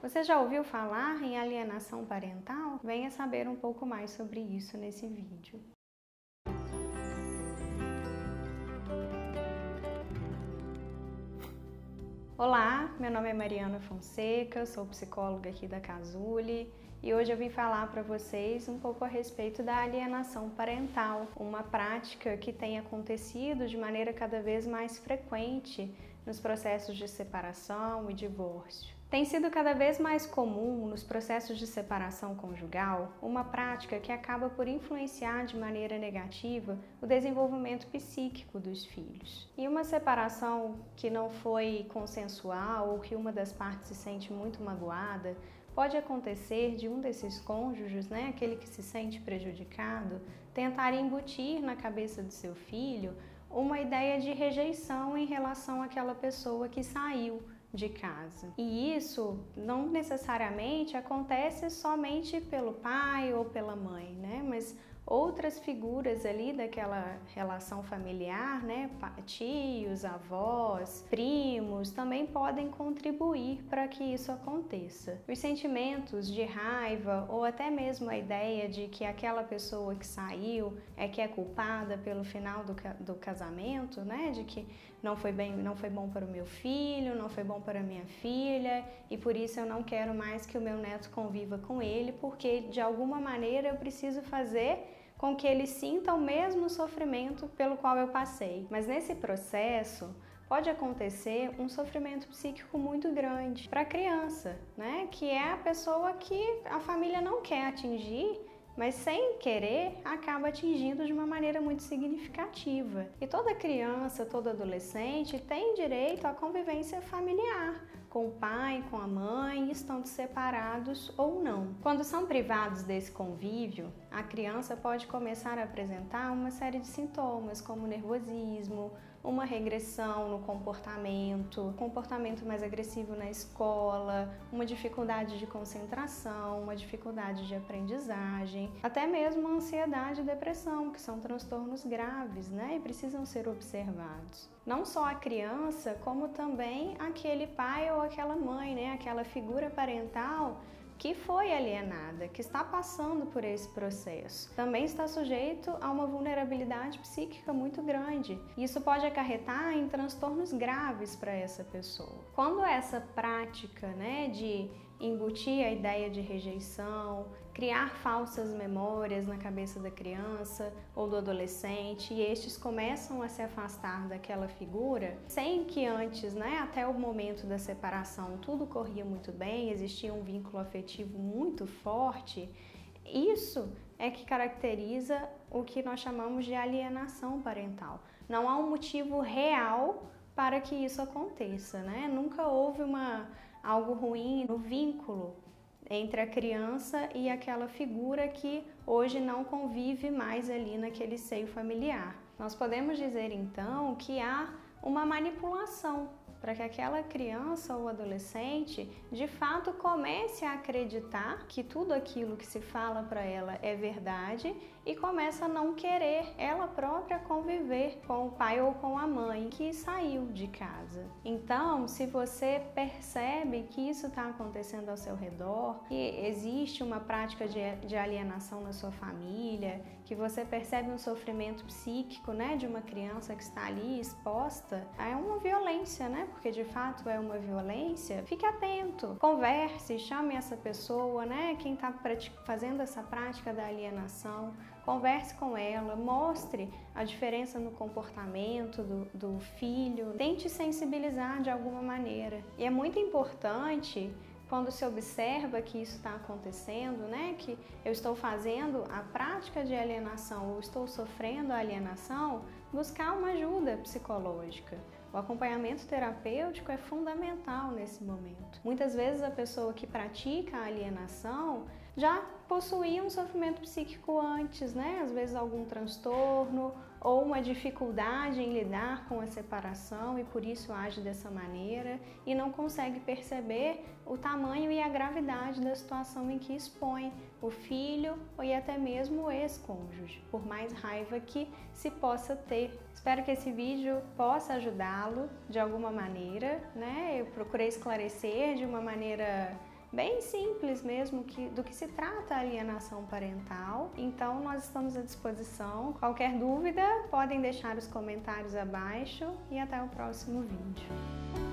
Você já ouviu falar em alienação parental? Venha saber um pouco mais sobre isso nesse vídeo. Olá, meu nome é Mariana Fonseca, sou psicóloga aqui da Casule e hoje eu vim falar para vocês um pouco a respeito da alienação parental, uma prática que tem acontecido de maneira cada vez mais frequente nos processos de separação e divórcio. Tem sido cada vez mais comum nos processos de separação conjugal uma prática que acaba por influenciar de maneira negativa o desenvolvimento psíquico dos filhos. E uma separação que não foi consensual ou que uma das partes se sente muito magoada pode acontecer de um desses cônjuges, né, aquele que se sente prejudicado, tentar embutir na cabeça do seu filho uma ideia de rejeição em relação àquela pessoa que saiu de casa. E isso não necessariamente acontece somente pelo pai ou pela mãe, né? Mas outras figuras ali daquela relação familiar, né, tios, avós, primos, também podem contribuir para que isso aconteça. Os sentimentos de raiva ou até mesmo a ideia de que aquela pessoa que saiu é que é culpada pelo final do, do casamento, né, de que não foi bem, não foi bom para o meu filho, não foi bom para a minha filha e por isso eu não quero mais que o meu neto conviva com ele, porque de alguma maneira eu preciso fazer com que ele sinta o mesmo sofrimento pelo qual eu passei. Mas nesse processo pode acontecer um sofrimento psíquico muito grande para a criança, né? Que é a pessoa que a família não quer atingir mas sem querer acaba atingindo de uma maneira muito significativa. E toda criança, todo adolescente tem direito à convivência familiar, com o pai, com a mãe, estando separados ou não. Quando são privados desse convívio, a criança pode começar a apresentar uma série de sintomas, como nervosismo, uma regressão no comportamento, comportamento mais agressivo na escola, uma dificuldade de concentração, uma dificuldade de aprendizagem, até mesmo ansiedade e depressão, que são transtornos graves, né, e precisam ser observados. Não só a criança, como também aquele pai ou aquela mãe, né, aquela figura parental que foi alienada, que está passando por esse processo, também está sujeito a uma vulnerabilidade psíquica muito grande. Isso pode acarretar em transtornos graves para essa pessoa. Quando essa prática, né, de embutir a ideia de rejeição, criar falsas memórias na cabeça da criança ou do adolescente e estes começam a se afastar daquela figura sem que antes, né, até o momento da separação, tudo corria muito bem, existia um vínculo afetivo muito forte. Isso é que caracteriza o que nós chamamos de alienação parental. Não há um motivo real para que isso aconteça, né? Nunca houve uma algo ruim no vínculo entre a criança e aquela figura que hoje não convive mais ali naquele seio familiar. Nós podemos dizer então que há uma manipulação para que aquela criança ou adolescente de fato comece a acreditar que tudo aquilo que se fala para ela é verdade e começa a não querer ela própria conviver com o pai ou com a mãe que saiu de casa. Então, se você percebe que isso está acontecendo ao seu redor, que existe uma prática de, alienação na sua família, que você percebe um sofrimento psíquico, né, de uma criança que está ali exposta, é uma violência, né? Porque de fato é uma violência, fique atento, converse, chame essa pessoa, né? Quem está fazendo essa prática da alienação, converse com ela, mostre a diferença no comportamento do, do filho, tente sensibilizar de alguma maneira. E é muito importante quando se observa que isso está acontecendo, né, que eu estou fazendo a prática de alienação ou estou sofrendo a alienação, buscar uma ajuda psicológica. O acompanhamento terapêutico é fundamental nesse momento. Muitas vezes a pessoa que pratica a alienação já possuía um sofrimento psíquico antes, né? Às vezes algum transtorno ou uma dificuldade em lidar com a separação e por isso age dessa maneira e não consegue perceber o tamanho e a gravidade da situação em que expõe o filho e até mesmo o ex-cônjuge, por mais raiva que se possa ter. Espero que esse vídeo possa ajudá-lo de alguma maneira, né? Eu procurei esclarecer de uma maneira bem simples mesmo que, do que se trata a alienação parental. Então, nós estamos à disposição. Qualquer dúvida, podem deixar os comentários abaixo e até o próximo vídeo.